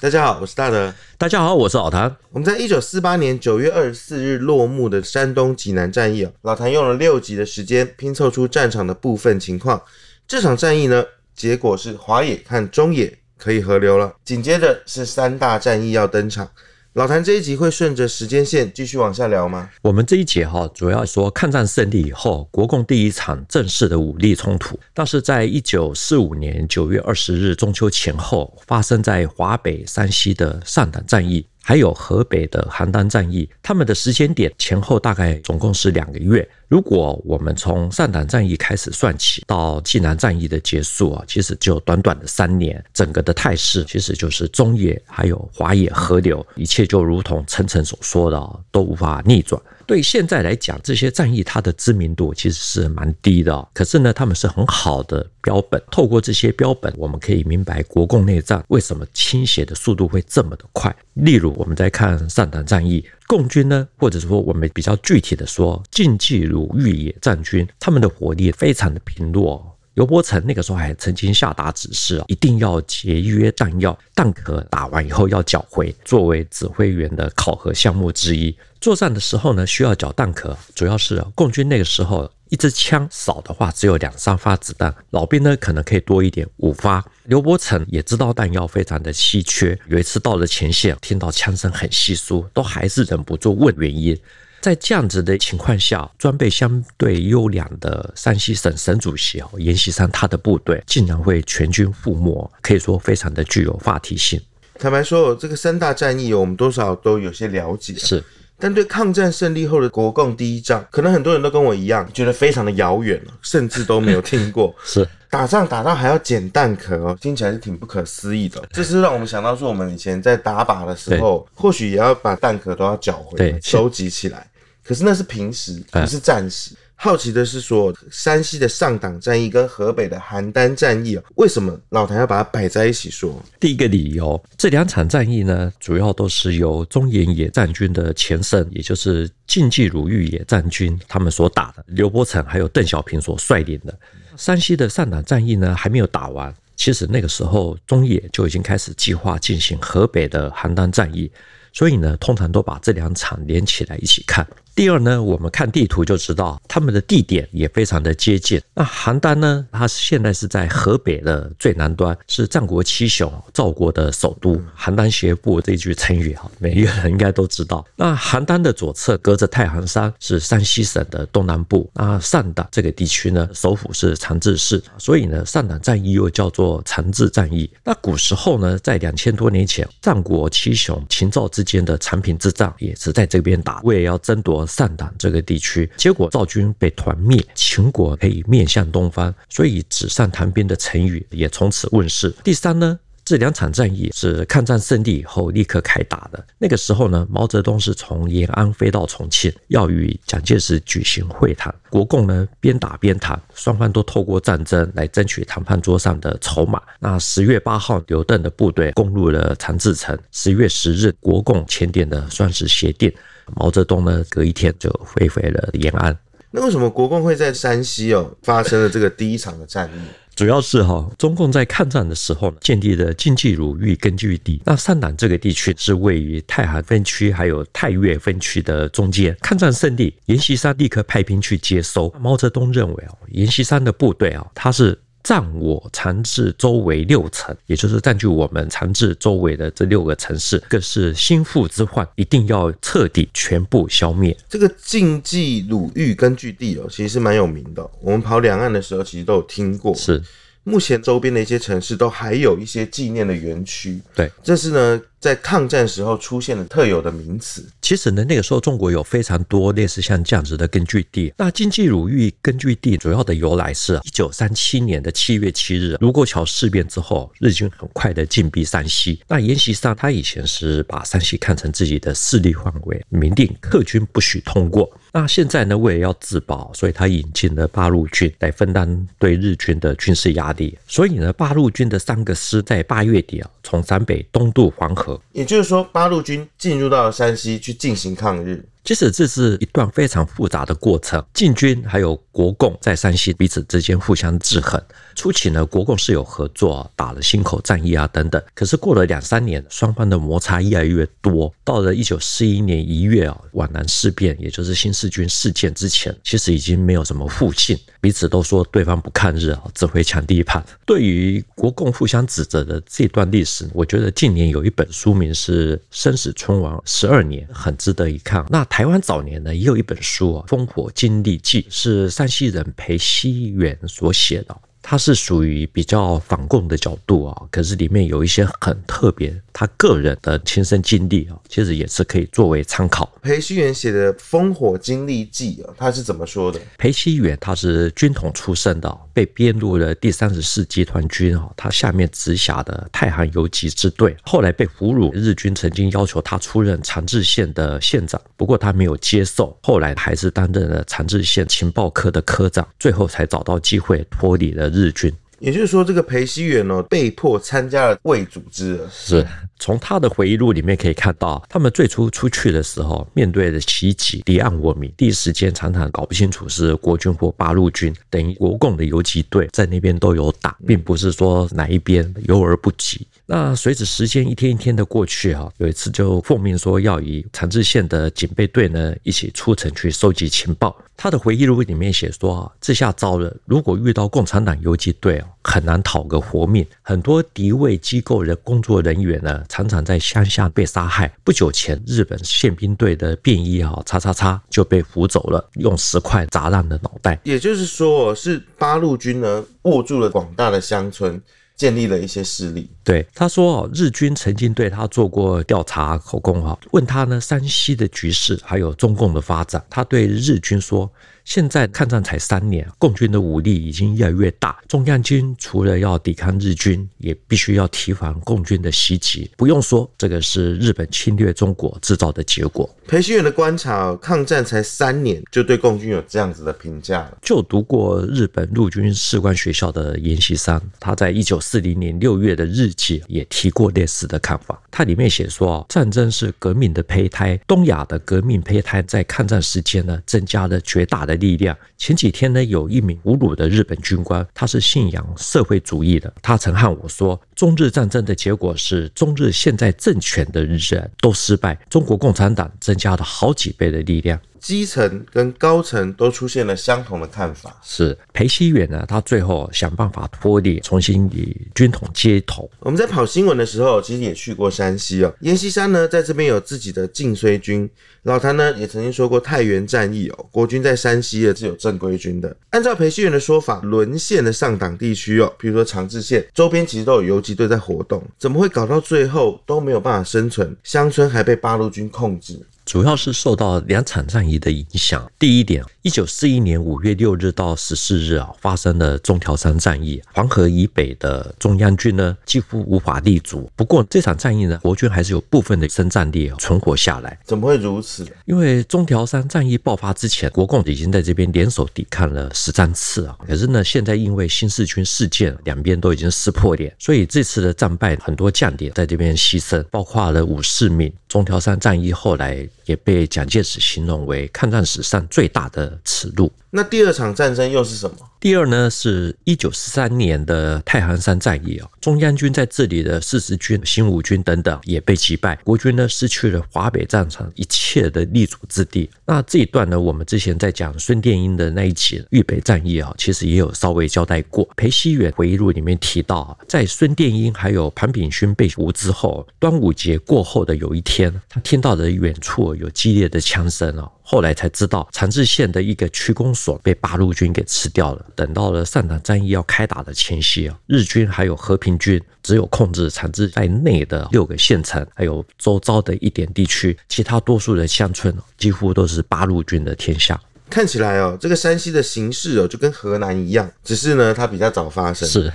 大家好，我是大德。大家好，我是老谭。我们在一九四八年九月二十四日落幕的山东济南战役，老谭用了六集的时间拼凑出战场的部分情况。这场战役呢，结果是华野和中野可以合流了。紧接着是三大战役要登场。老谭这一集会顺着时间线继续往下聊吗？我们这一节哈，主要说抗战胜利以后，国共第一场正式的武力冲突，但是在一九四五年九月二十日中秋前后，发生在华北、山西的上党战役。还有河北的邯郸战役，他们的时间点前后大概总共是两个月。如果我们从上党战役开始算起，到济南战役的结束啊，其实只有短短的三年，整个的态势其实就是中野还有华野河流，一切就如同陈诚所说的，都无法逆转。对现在来讲，这些战役它的知名度其实是蛮低的，可是呢，他们是很好的标本。透过这些标本，我们可以明白国共内战为什么倾斜的速度会这么的快。例如，我们在看上党战役，共军呢，或者说我们比较具体的说，晋冀鲁豫野战军，他们的火力非常的贫弱。刘伯承那个时候还曾经下达指示，一定要节约弹药，弹壳打完以后要缴回，作为指挥员的考核项目之一。作战的时候呢，需要缴弹壳，主要是共军那个时候一支枪少的话只有两三发子弹，老兵呢可能可以多一点五发。刘伯承也知道弹药非常的稀缺，有一次到了前线，听到枪声很稀疏，都还是忍不住问原因。在这样子的情况下，装备相对优良的山西省省主席哦，阎锡山他的部队竟然会全军覆没，可以说非常的具有话题性。坦白说，这个三大战役我们多少都有些了解，是。但对抗战胜利后的国共第一仗，可能很多人都跟我一样，觉得非常的遥远，甚至都没有听过。是。打仗打到还要捡弹壳哦，听起来是挺不可思议的。这是让我们想到说，我们以前在打靶的时候，或许也要把弹壳都要缴回，收集起来。可是那是平时，不是战时。好奇的是说，山西的上党战役跟河北的邯郸战役，为什么老谭要把它摆在一起说？第一个理由，这两场战役呢，主要都是由中原野战军的前身，也就是晋冀鲁豫野战军他们所打的，刘伯承还有邓小平所率领的。山西的上党战役呢，还没有打完，其实那个时候中野就已经开始计划进行河北的邯郸战役，所以呢，通常都把这两场连起来一起看。第二呢，我们看地图就知道，他们的地点也非常的接近。那邯郸呢，它现在是在河北的最南端，是战国七雄赵国的首都。邯郸学步这句成语哈，每一个人应该都知道。那邯郸的左侧隔着太行山，是山西省的东南部。那上党这个地区呢，首府是长治市，所以呢，上党战役又叫做长治战役。那古时候呢，在两千多年前，战国七雄秦赵之间的长平之战也是在这边打，为了要争夺。上党这个地区，结果赵军被团灭，秦国可以面向东方，所以纸上谈兵的成语也从此问世。第三呢，这两场战役是抗战胜利以后立刻开打的。那个时候呢，毛泽东是从延安飞到重庆，要与蒋介石举行会谈。国共呢边打边谈，双方都透过战争来争取谈判桌上的筹码。那十月八号，刘邓的部队攻入了长治城。十月十日，国共签订的双十协定。毛泽东呢，隔一天就飞回了延安。那为什么国共会在山西哦发生了这个第一场的战役？主要是哈，中共在抗战的时候呢，建立了晋冀鲁豫根据地。那上党这个地区是位于太行分区还有太岳分区的中间。抗战胜利，阎锡山立刻派兵去接收。毛泽东认为哦，阎锡山的部队啊，他是。占我长治周围六城，也就是占据我们长治周围的这六个城市，更是心腹之患，一定要彻底全部消灭。这个晋冀鲁豫根据地哦，其实是蛮有名的。我们跑两岸的时候，其实都有听过。是，目前周边的一些城市都还有一些纪念的园区。对，这是呢。在抗战时候出现的特有的名词，其实呢，那个时候中国有非常多类似像这样子的根据地。那晋冀鲁豫根据地主要的由来是，一九三七年的七月七日，卢沟桥事变之后，日军很快的进逼山西。那阎锡山他以前是把山西看成自己的势力范围，明定客军不许通过。那现在呢，为了要自保，所以他引进了八路军来分担对日军的军事压力。所以呢，八路军的三个师在八月底啊，从陕北东渡黄河。也就是说，八路军进入到山西去进行抗日。其实这是一段非常复杂的过程，晋军还有国共在山西彼此之间互相制衡。初期呢，国共是有合作，打了忻口战役啊等等。可是过了两三年，双方的摩擦越来越多。到了一九四一年一月啊，皖南事变，也就是新四军事件之前，其实已经没有什么互信，彼此都说对方不抗日啊，只会抢地盘。对于国共互相指责的这段历史，我觉得近年有一本书名是《生死存亡十二年》，很值得一看。那他台湾早年呢，也有一本书啊，《烽火经历记》，是山西人裴熙元所写的。他是属于比较反共的角度啊，可是里面有一些很特别，他个人的亲身经历啊，其实也是可以作为参考。裴熙元写的《烽火经历记》啊，他是怎么说的？裴熙元他是军统出身的，被编入了第三十四集团军啊，他下面直辖的太行游击支队，后来被俘虏，日军曾经要求他出任长治县的县长，不过他没有接受，后来还是担任了长治县情报科的科长，最后才找到机会脱离了日军。也就是说，这个裴熙元哦，被迫参加了魏组织。是。从他的回忆录里面可以看到，他们最初出去的时候，面对的袭击，离岸我民，第一时间常常搞不清楚是国军或八路军，等于国共的游击队在那边都有打，并不是说哪一边游而不及。那随着时间一天一天的过去啊，有一次就奉命说要以长治县的警备队呢一起出城去收集情报。他的回忆录里面写说啊，这下糟了，如果遇到共产党游击队啊，很难讨个活命。很多敌伪机构的工作人员呢，常常在乡下被杀害。不久前，日本宪兵队的便衣啊，叉叉叉就被俘走了，用石块砸烂了脑袋。也就是说，是八路军呢握住了广大的乡村。建立了一些势力。对，他说哦，日军曾经对他做过调查口供哈，问他呢山西的局势还有中共的发展，他对日军说。现在抗战才三年，共军的武力已经越来越大。中央军除了要抵抗日军，也必须要提防共军的袭击。不用说，这个是日本侵略中国制造的结果。裴希远的观察，抗战才三年就对共军有这样子的评价了。就读过日本陆军士官学校的阎锡山，他在一九四零年六月的日记也提过类似的看法。他里面写说，战争是革命的胚胎，东亚的革命胚胎在抗战时间呢，增加了绝大的力量。前几天呢，有一名俘虏的日本军官，他是信仰社会主义的。他曾和我说，中日战争的结果是中日现在政权的人都失败，中国共产党增加了好几倍的力量。基层跟高层都出现了相同的看法。是裴希元呢，他最后想办法脱离，重新与军统接头。我们在跑新闻的时候，其实也去过山西哦。阎锡山呢，在这边有自己的晋绥军。老谭呢，也曾经说过太原战役哦，国军在山西也是有正规军的。按照裴希元的说法，沦陷的上党地区哦，比如说长治县周边，其实都有游击队在活动，怎么会搞到最后都没有办法生存？乡村还被八路军控制？主要是受到两场战役的影响。第一点，一九四一年五月六日到十四日啊，发生了中条山战役，黄河以北的中央军呢几乎无法立足。不过这场战役呢，国军还是有部分的生战力存活下来。怎么会如此？因为中条山战役爆发之前，国共已经在这边联手抵抗了十三次啊。可是呢，现在因为新四军事件，两边都已经撕破脸，所以这次的战败，很多将领在这边牺牲，包括了武世民。中条山战役后来。也被蒋介石形容为抗战史上最大的耻辱。那第二场战争又是什么？第二呢，是一九四三年的太行山战役啊，中央军在这里的四十军、新五军等等也被击败，国军呢失去了华北战场一切的立足之地。那这一段呢，我们之前在讲孙殿英的那一集豫北战役啊，其实也有稍微交代过。裴熙元回忆录里面提到，在孙殿英还有庞炳勋被俘之后，端午节过后的有一天，他听到了远处有激烈的枪声啊。后来才知道，长治县的一个区公所被八路军给吃掉了。等到了上党战役要开打的前夕啊，日军还有和平军只有控制长治在内的六个县城，还有周遭的一点地区，其他多数的乡村几乎都是八路军的天下。看起来哦，这个山西的形势哦，就跟河南一样，只是呢，它比较早发生。是。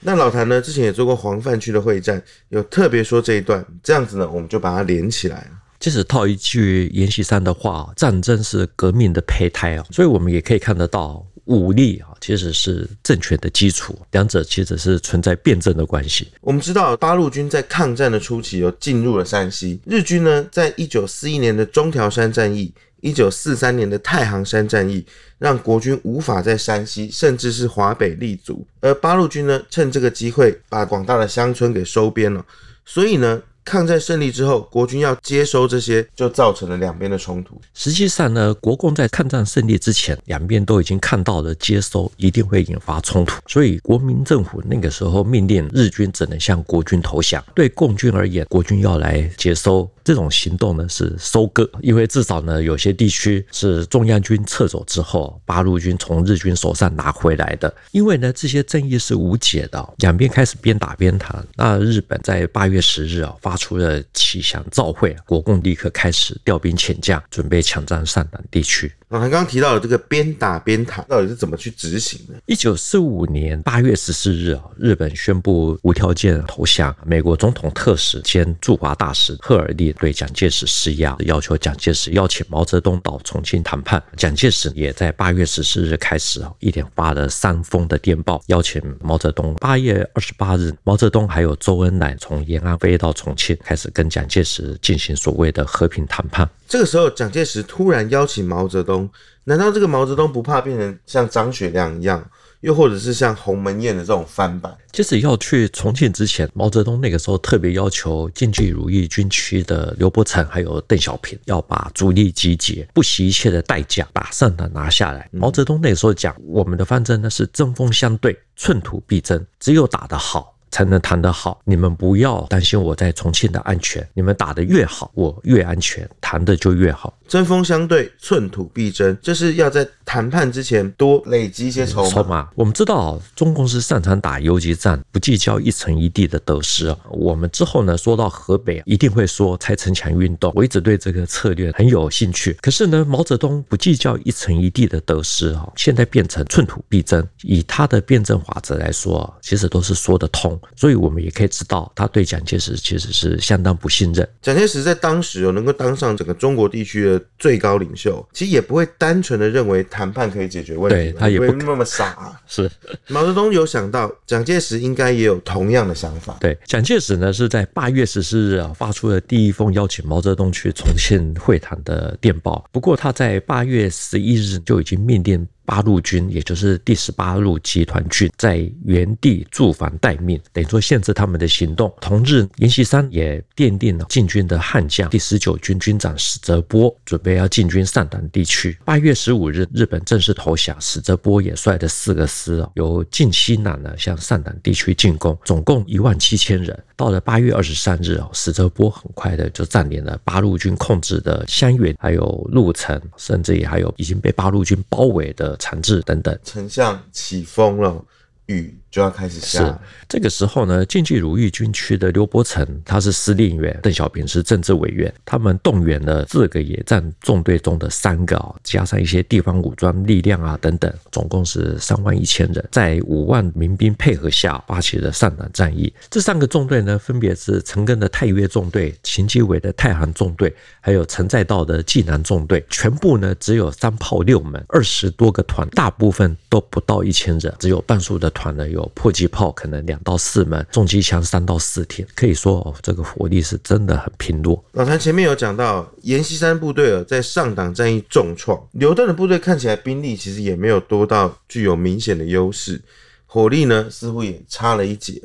那老谭呢，之前也做过黄泛区的会战，有特别说这一段，这样子呢，我们就把它连起来了。即使套一句阎锡山的话，战争是革命的胚胎啊，所以我们也可以看得到，武力啊其实是政权的基础，两者其实是存在辩证的关系。我们知道八路军在抗战的初期又进入了山西，日军呢在一九四一年的中条山战役一九四三年的太行山战役，让国军无法在山西甚至是华北立足，而八路军呢，趁这个机会把广大的乡村给收编了，所以呢。抗战胜利之后，国军要接收这些，就造成了两边的冲突。实际上呢，国共在抗战胜利之前，两边都已经看到了接收一定会引发冲突，所以国民政府那个时候命令日军只能向国军投降。对共军而言，国军要来接收这种行动呢是收割，因为至少呢有些地区是中央军撤走之后，八路军从日军手上拿回来的。因为呢这些争议是无解的，两边开始边打边谈。那日本在八月十日啊发。出了启降照会，国共立刻开始调兵遣将，准备抢占上党地区。那他刚刚提到的这个边打边谈，到底是怎么去执行的？一九四五年八月十四日啊，日本宣布无条件投降。美国总统特使兼驻华大使赫尔利对蒋介石施压，要求蒋介石邀请毛泽东到重庆谈判。蒋介石也在八月十四日开始啊，一连发了三封的电报，邀请毛泽东。八月二十八日，毛泽东还有周恩来从延安飞到重庆，开始跟蒋介石进行所谓的和平谈判。这个时候，蒋介石突然邀请毛泽东，难道这个毛泽东不怕变成像张学良一样，又或者是像鸿门宴的这种翻版？即使要去重庆之前，毛泽东那个时候特别要求晋冀鲁豫军区的刘伯承还有邓小平要把主力集结，不惜一切的代价把上党拿下来。毛泽东那个时候讲，我们的方针呢是针锋相对，寸土必争，只有打得好。才能谈得好。你们不要担心我在重庆的安全，你们打得越好，我越安全，谈的就越好。针锋相对，寸土必争，这是要在谈判之前多累积一些筹码。我们知道，中共是擅长打游击战，不计较一城一地的得失。我们之后呢，说到河北，一定会说拆城墙运动。我一直对这个策略很有兴趣。可是呢，毛泽东不计较一城一地的得失啊，现在变成寸土必争。以他的辩证法则来说，其实都是说得通。所以我们也可以知道，他对蒋介石其实是相当不信任。蒋介石在当时哦能够当上整个中国地区的最高领袖，其实也不会单纯的认为谈判可以解决问题，对他也不会那么傻啊。是毛泽东有想到，蒋介石应该也有同样的想法。对，蒋介石呢是在八月十四日啊发出了第一封邀请毛泽东去重庆会谈的电报。不过他在八月十一日就已经命令。八路军，也就是第十八路集团军，在原地驻防待命，等于说限制他们的行动。同日，阎锡山也奠定了进军的悍将，第十九军军长史哲波准备要进军上党地区。八月十五日，日本正式投降，史哲波也率的四个师啊由晋西南呢向上党地区进攻，总共一万七千人。到了八月二十三日哦，史哲波很快的就占领了八路军控制的襄垣，还有鹿城，甚至也还有已经被八路军包围的长治等等。丞相起风了，雨就要开始下。是这个时候呢，晋冀鲁豫军区的刘伯承他是司令员，邓小平是政治委员。他们动员了四个野战纵队中的三个啊，加上一些地方武装力量啊等等，总共是三万一千人，在五万民兵配合下发起了上党战役。这三个纵队呢，分别是陈赓的太岳纵队、秦基伟的太行纵队，还有陈再道的济南纵队。全部呢只有三炮六门，二十多个团，大部分都不到一千人，只有半数的团呢有迫击炮，可能两到四门，重机枪三到四挺，可以说哦，这个火力是真的很拼弱。老谭前面有讲到，阎锡山部队在上党战役重创，刘邓的部队看起来兵力其实也没有多到具有明显的优势，火力呢似乎也差了一截。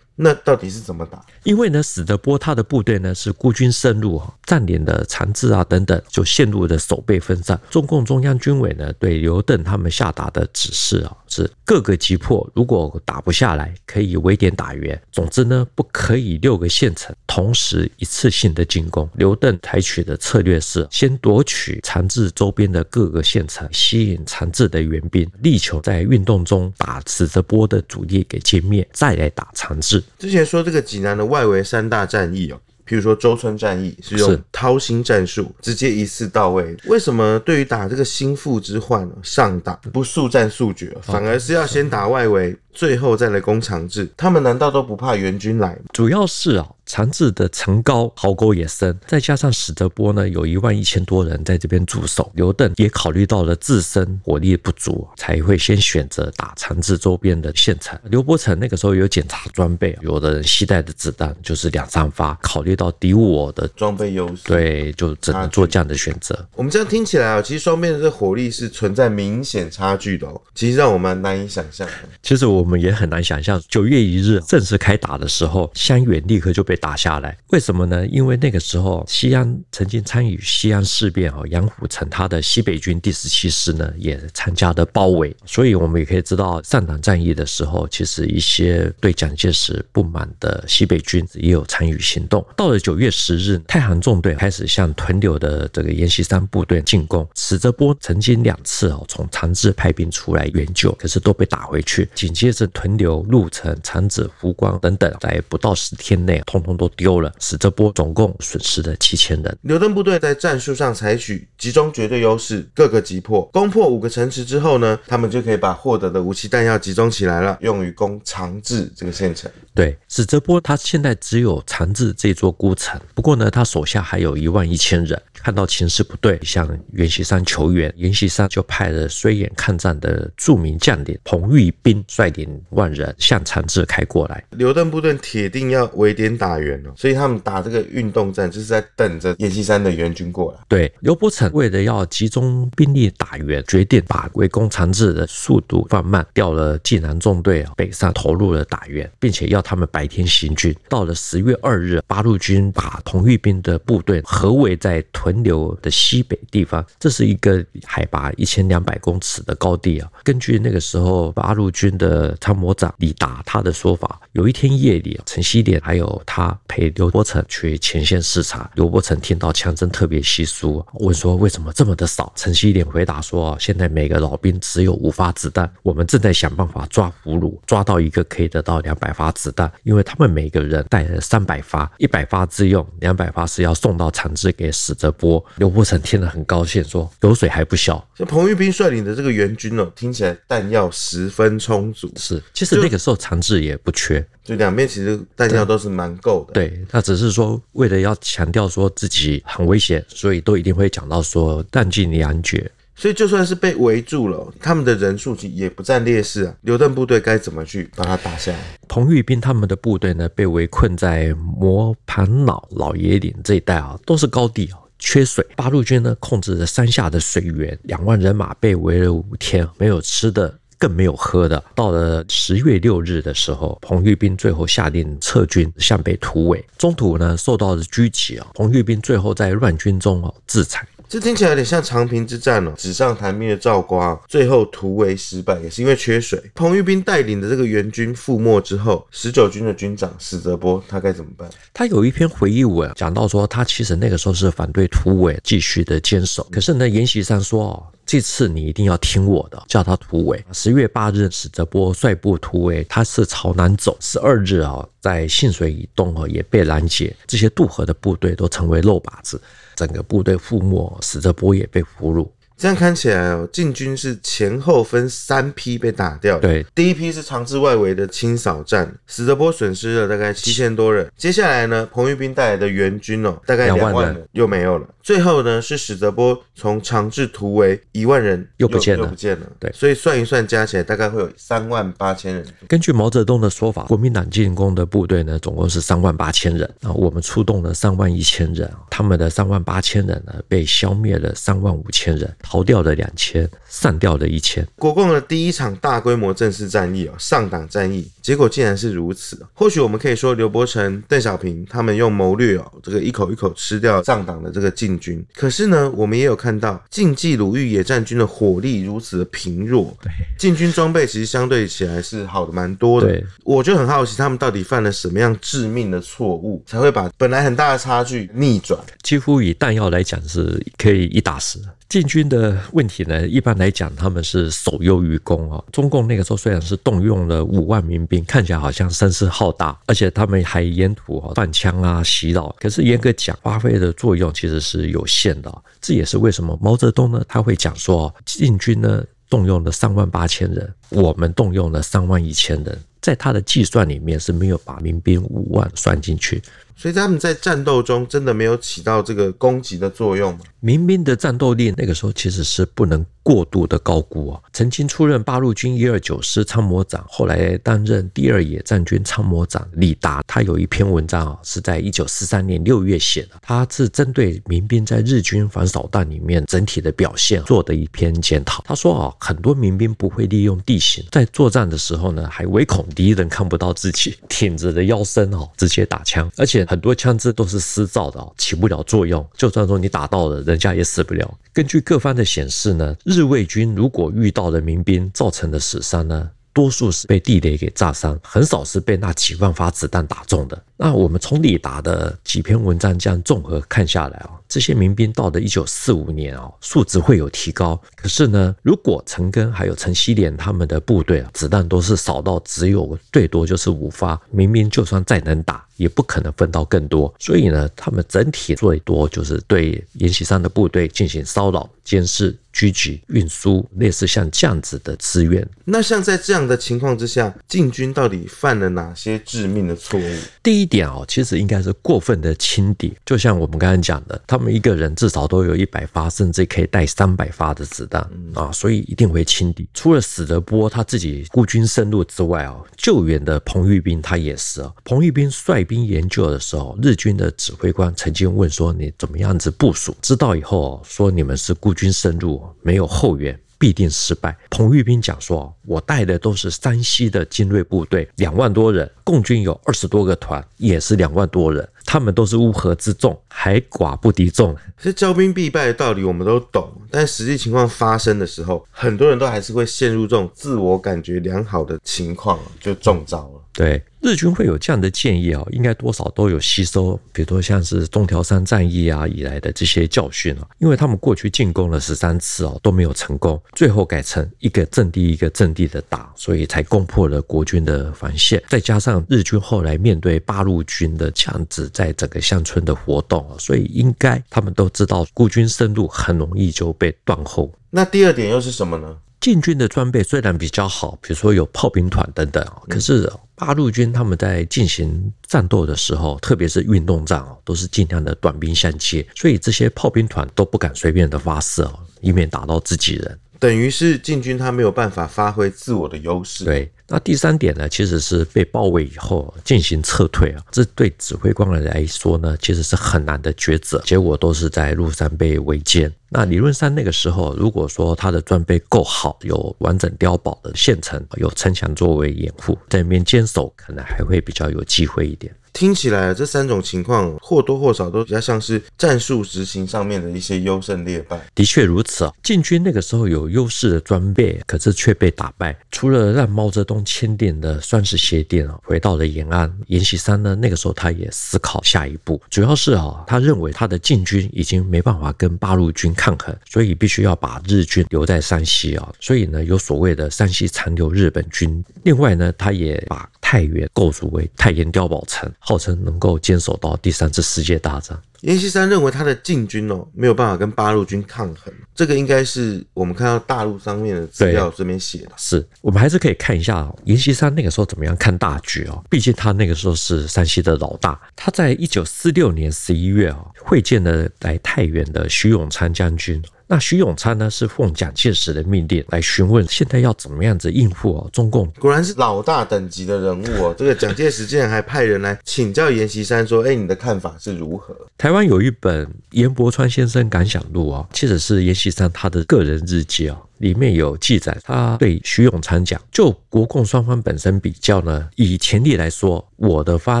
那到底是怎么打？因为呢，史德波他的部队呢是孤军深入，占领了长治啊等等，就陷入了守备分散。中共中央军委呢对刘邓他们下达的指示啊是各个击破，如果打不下来，可以围点打援。总之呢，不可以六个县城同时一次性的进攻。刘邓采取的策略是先夺取长治周边的各个县城，吸引长治的援兵，力求在运动中把史德波的主力给歼灭，再来打长治。之前说这个济南的外围三大战役哦，譬如说周村战役是用掏心战术，直接一次到位。为什么对于打这个心腹之患上党不速战速决，反而是要先打外围，最后再来攻长治？他们难道都不怕援军来吗？主要是啊。长治的城高，壕沟也深，再加上史德波呢有一万一千多人在这边驻守，刘邓也考虑到了自身火力不足，才会先选择打长治周边的县城。刘伯承那个时候有检查装备，有的人携带的子弹就是两三发，考虑到敌我的装备优势，对，就只能做这样的选择。我们这样听起来啊，其实双边的这火力是存在明显差距的哦，其实让我们难以想象。其实我们也很难想象，九月一日正式开打的时候，襄垣立刻就被打下来。为什么呢？因为那个时候西安曾经参与西安事变啊，杨虎城他的西北军第十七师呢也参加了包围，所以我们也可以知道上党战役的时候，其实一些对蒋介石不满的西北军也有参与行动。到了九月十日，太行纵队开始向屯留的这个阎锡山部队进攻。史泽波曾经两次哦从长治派兵出来援救，可是都被打回去。紧接着屯留、鹿城、长子、湖光等等，在不到十天内，通通都丢了。史泽波总共损失了七千人。刘邓部队在战术上采取集中绝对优势，各个击破。攻破五个城池之后呢，他们就可以把获得的武器弹药集中起来了，用于攻长治这个县城。对，史泽波他现在只有长治这座孤城，不过呢，他手下还有一万一千人。看到情势不对，向袁锡山求援，袁锡山就派了虽远抗战的著名将领彭玉斌率领万人向长治开过来。刘邓部队铁定要围点打援哦，所以他们打这个运动战，就是在等着阎锡山的援军过来。对，刘伯承为了要集中兵力打援，决定把围攻长治的速度放慢，调了济南纵队北上投入了打援，并且要他们白天行军。到了十月二日，八路军把同玉兵的部队合围在屯。留的西北地方，这是一个海拔一千两百公尺的高地啊。根据那个时候八路军的参谋长李达他的说法，有一天夜里，陈锡联还有他陪刘伯承去前线视察。刘伯承听到枪声特别稀疏，问说为什么这么的少？陈锡联回答说：现在每个老兵只有五发子弹，我们正在想办法抓俘虏，抓到一个可以得到两百发子弹，因为他们每个人带了三百发，一百发自用，两百发是要送到长治给史泽波。刘伯承听了很高兴，说：“油水还不小。”像彭玉斌率领的这个援军哦，听起来弹药十分充足。是，其实那个时候长治也不缺，就两边其实弹药都是蛮够的。对，他只是说为了要强调说自己很危险，所以都一定会讲到说弹尽粮绝。所以就算是被围住了，他们的人数也不占劣势啊。刘邓部队该怎么去把他打下来？彭玉斌他们的部队呢，被围困在磨盘老、老爷岭这一带啊，都是高地啊。缺水，八路军呢控制着山下的水源，两万人马被围了五天，没有吃的，更没有喝的。到了十月六日的时候，彭玉斌最后下令撤军，向北突围，中途呢受到了狙击啊，彭玉斌最后在乱军中哦自残。这听起来有点像长平之战哦，纸上谈兵的赵括，最后突围失败也是因为缺水。彭玉斌带领的这个援军覆没之后，十九军的军长史泽波他该怎么办？他有一篇回忆文讲到说，他其实那个时候是反对突围，继续的坚守。可是呢，阎锡山说哦，这次你一定要听我的，叫他突围。十月八日，史泽波率部突围，他是朝南走。十二日啊，在信水以东啊也被拦截，这些渡河的部队都成为肉靶子。整个部队覆没，史泽波也被俘虏。这样看起来哦，晋军是前后分三批被打掉。对，第一批是长治外围的清扫战，史泽波损失了大概七千多人。接下来呢，彭玉斌带来的援军哦，大概两万人又没有了。最后呢，是史泽波从长治突围一万人又，又不见了，又不见了。对，所以算一算，加起来大概会有三万八千人。根据毛泽东的说法，国民党进攻的部队呢，总共是三万八千人，啊我们出动了三万一千人，他们的三万八千人呢，被消灭了三万五千人。逃掉了两千，散掉了一千。国共的第一场大规模正式战役哦，上党战役，结果竟然是如此。或许我们可以说，刘伯承、邓小平他们用谋略哦，这个一口一口吃掉上党的这个晋军。可是呢，我们也有看到晋冀鲁豫野战军的火力如此的贫弱。对，晋军装备其实相对起来是好的蛮多的。对，我就很好奇，他们到底犯了什么样致命的错误，才会把本来很大的差距逆转？几乎以弹药来讲，是可以一打十。禁军的问题呢，一般来讲他们是守优于攻啊。中共那个时候虽然是动用了五万民兵，看起来好像声势浩大，而且他们还沿途啊放枪啊洗脑，可是严格讲，发挥的作用其实是有限的。这也是为什么毛泽东呢他会讲说，禁军呢动用了三万八千人，我们动用了三万一千人，在他的计算里面是没有把民兵五万算进去。所以他们在战斗中真的没有起到这个攻击的作用吗？民兵的战斗力那个时候其实是不能过度的高估啊。曾经出任八路军一二九师参谋长，后来担任第二野战军参谋长李达，他有一篇文章啊，是在一九四三年六月写的，他是针对民兵在日军反扫荡里面整体的表现做的一篇检讨。他说啊，很多民兵不会利用地形，在作战的时候呢，还唯恐敌人看不到自己，挺着的腰身哦，直接打枪，而且很多枪支都是私造的，起不了作用。就算说你打到了人。家也死不了。根据各方的显示呢，日伪军如果遇到了民兵造成的死伤呢，多数是被地雷给炸伤，很少是被那几万发子弹打中的。那我们从李达的几篇文章这样综合看下来啊，这些民兵到了一九四五年哦，素质会有提高。可是呢，如果陈赓还有陈锡联他们的部队啊，子弹都是少到只有最多就是五发，民兵就算再能打，也不可能分到更多。所以呢，他们整体最多就是对阎锡山的部队进行骚扰、监视。狙击、运输，类似像这样子的资源。那像在这样的情况之下，禁军到底犯了哪些致命的错误？第一点哦，其实应该是过分的轻敌。就像我们刚才讲的，他们一个人至少都有一百发，甚至可以带三百发的子弹啊，所以一定会轻敌。除了史德波他自己孤军深入之外啊，救援的彭玉斌他也是啊。彭玉斌率兵研究的时候，日军的指挥官曾经问说：“你怎么样子部署？”知道以后说：“你们是孤军深入。”没有后援，必定失败。彭玉斌讲说：“我带的都是山西的精锐部队，两万多人，共军有二十多个团，也是两万多人，他们都是乌合之众，还寡不敌众。这骄兵必败的道理我们都懂，但实际情况发生的时候，很多人都还是会陷入这种自我感觉良好的情况，就中招了。”对。日军会有这样的建议啊，应该多少都有吸收，比如说像是中条山战役啊以来的这些教训啊，因为他们过去进攻了十三次哦都没有成功，最后改成一个阵地一个阵地的打，所以才攻破了国军的防线。再加上日军后来面对八路军的这样子在整个乡村的活动啊，所以应该他们都知道孤军深入很容易就被断后。那第二点又是什么呢？晋军的装备虽然比较好，比如说有炮兵团等等，可是八路军他们在进行战斗的时候，特别是运动战哦，都是尽量的短兵相接，所以这些炮兵团都不敢随便的发射哦，以免打到自己人。等于是晋军他没有办法发挥自我的优势。对，那第三点呢，其实是被包围以后进行撤退啊，这对指挥官来说呢，其实是很难的抉择，结果都是在路上被围歼。那理论上那个时候，如果说他的装备够好，有完整碉堡的县城，有城墙作为掩护，在里面坚守，可能还会比较有机会一点。听起来这三种情况或多或少都比较像是战术执行上面的一些优胜劣败。的确如此啊，晋军那个时候有优势的装备，可是却被打败。除了让毛泽东签订的算是协定啊，回到了延安，阎锡山呢那个时候他也思考下一步，主要是啊，他认为他的晋军已经没办法跟八路军抗衡，所以必须要把日军留在山西啊，所以呢有所谓的山西残留日本军。另外呢，他也把太原构筑为太原碉堡城。号称能够坚守到第三次世界大战。阎锡山认为他的晋军哦没有办法跟八路军抗衡，这个应该是我们看到大陆上面的资料这边写的。是我们还是可以看一下阎锡山那个时候怎么样看大局哦，毕竟他那个时候是山西的老大。他在一九四六年十一月啊会见了来太原的徐永昌将军。那徐永昌呢，是奉蒋介石的命令来询问，现在要怎么样子应付哦？中共果然是老大等级的人物哦。这个蒋介石竟然还派人来请教阎锡山，说：“哎，你的看法是如何？”台湾有一本阎伯川先生感想录哦，其实是阎锡山他的个人日记啊。里面有记载，他对徐永昌讲：“就国共双方本身比较呢，以潜力来说，我的发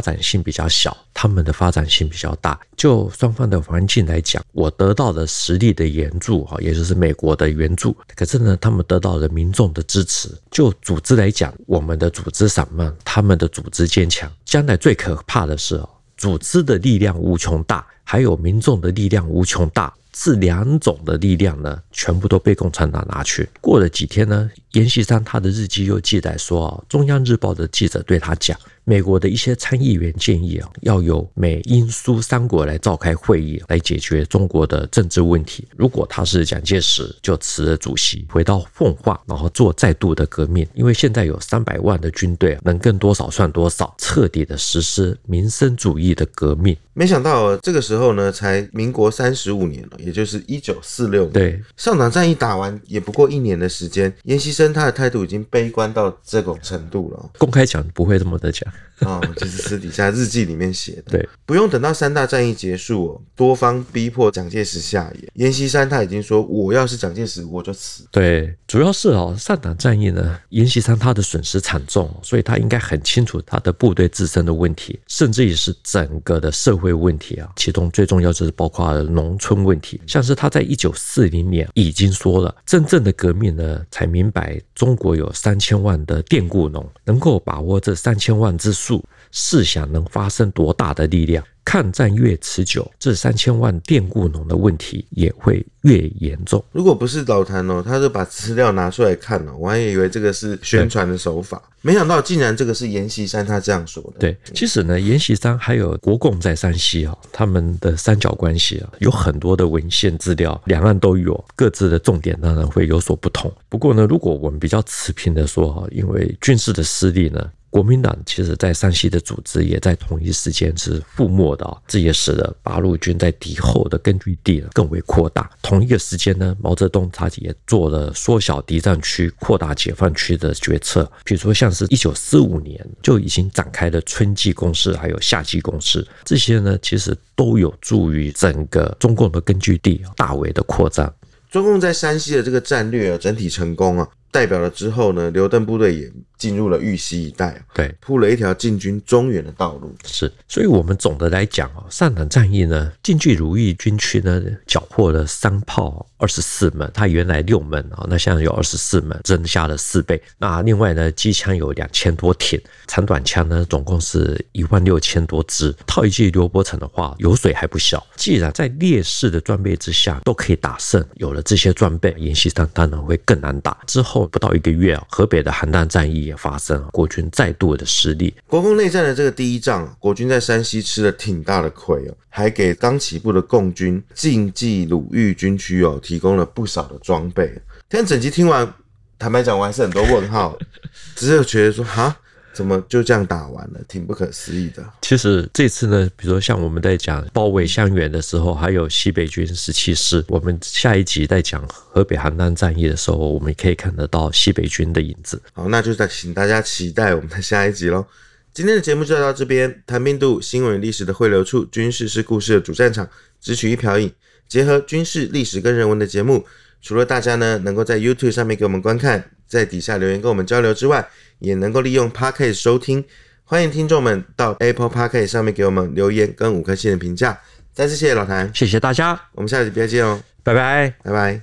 展性比较小，他们的发展性比较大。就双方的环境来讲，我得到的实力的援助哈，也就是美国的援助。可是呢，他们得到了民众的支持。就组织来讲，我们的组织散漫，他们的组织坚强。将来最可怕的是哦，组织的力量无穷大，还有民众的力量无穷大。”这两种的力量呢，全部都被共产党拿去。过了几天呢，阎锡山他的日记又记载说啊，中央日报的记者对他讲。美国的一些参议员建议啊，要由美英苏三国来召开会议，来解决中国的政治问题。如果他是蒋介石，就辞了主席，回到奉化，然后做再度的革命。因为现在有三百万的军队，能干多少算多少，彻底的实施民生主义的革命。没想到这个时候呢，才民国三十五年了，也就是一九四六年。对，上党战役打完也不过一年的时间，阎锡山他的态度已经悲观到这种程度了。公开讲不会这么的讲。啊、哦，就是私底下日记里面写的。对，不用等到三大战役结束哦，多方逼迫蒋介石下野，阎锡山他已经说，我要是蒋介石，我就死。对，主要是哦，上党战役呢，阎锡山他的损失惨重，所以他应该很清楚他的部队自身的问题，甚至也是整个的社会问题啊。其中最重要就是包括农村问题，像是他在一九四零年已经说了，真正的革命呢，才明白中国有三千万的佃户农，能够把握这三千万之试想能发生多大的力量？抗战越持久，这三千万佃户农的问题也会越严重。如果不是老谭哦，他就把资料拿出来看了，我还以为这个是宣传的手法，没想到竟然这个是阎锡山他这样说的。对，其实呢，阎锡山还有国共在山西啊，他们的三角关系啊，有很多的文献资料，两岸都有，各自的重点当然会有所不同。不过呢，如果我们比较持平的说哈，因为军事的失利呢。国民党其实，在山西的组织也在同一时间是覆没的，这也使得八路军在敌后的根据地更为扩大。同一个时间呢，毛泽东他也做了缩小敌占区、扩大解放区的决策。比如说，像是一九四五年就已经展开了春季攻势，还有夏季攻势，这些呢，其实都有助于整个中共的根据地大为的扩张。中共在山西的这个战略整体成功啊。代表了之后呢，刘邓部队也进入了玉溪一带，对，铺了一条进军中原的道路。是，所以我们总的来讲啊，上党战役呢，进据如意军区呢，缴获了三炮二十四门，它原来六门啊，那现在有二十四门，增加了四倍。那另外呢，机枪有两千多挺，长短枪呢，总共是一万六千多支。套一句刘伯承的话，油水还不小。既然在劣势的装备之下都可以打胜，有了这些装备，阎锡山当然会更难打。之后。不到一个月啊，河北的邯郸战役发生，国军再度的失利。国共内战的这个第一仗，国军在山西吃了挺大的亏哦，还给刚起步的共军晋冀鲁豫军区哦提供了不少的装备。但整集听完，坦白讲，我还是很多问号，只是觉得说哈。怎么就这样打完了？挺不可思议的。其实这次呢，比如说像我们在讲包围襄垣的时候，还有西北军十七师，我们下一集在讲河北邯郸战役的时候，我们可以看得到西北军的影子。好，那就再请大家期待我们的下一集喽。今天的节目就到这边，谈兵度新闻历史的汇流处，军事是故事的主战场，只取一瓢饮，结合军事历史跟人文的节目。除了大家呢能够在 YouTube 上面给我们观看，在底下留言跟我们交流之外，也能够利用 Podcast 收听。欢迎听众们到 Apple Podcast 上面给我们留言跟五颗星的评价。再次谢谢老谭，谢谢大家，我们下期再见哦，拜拜，拜拜。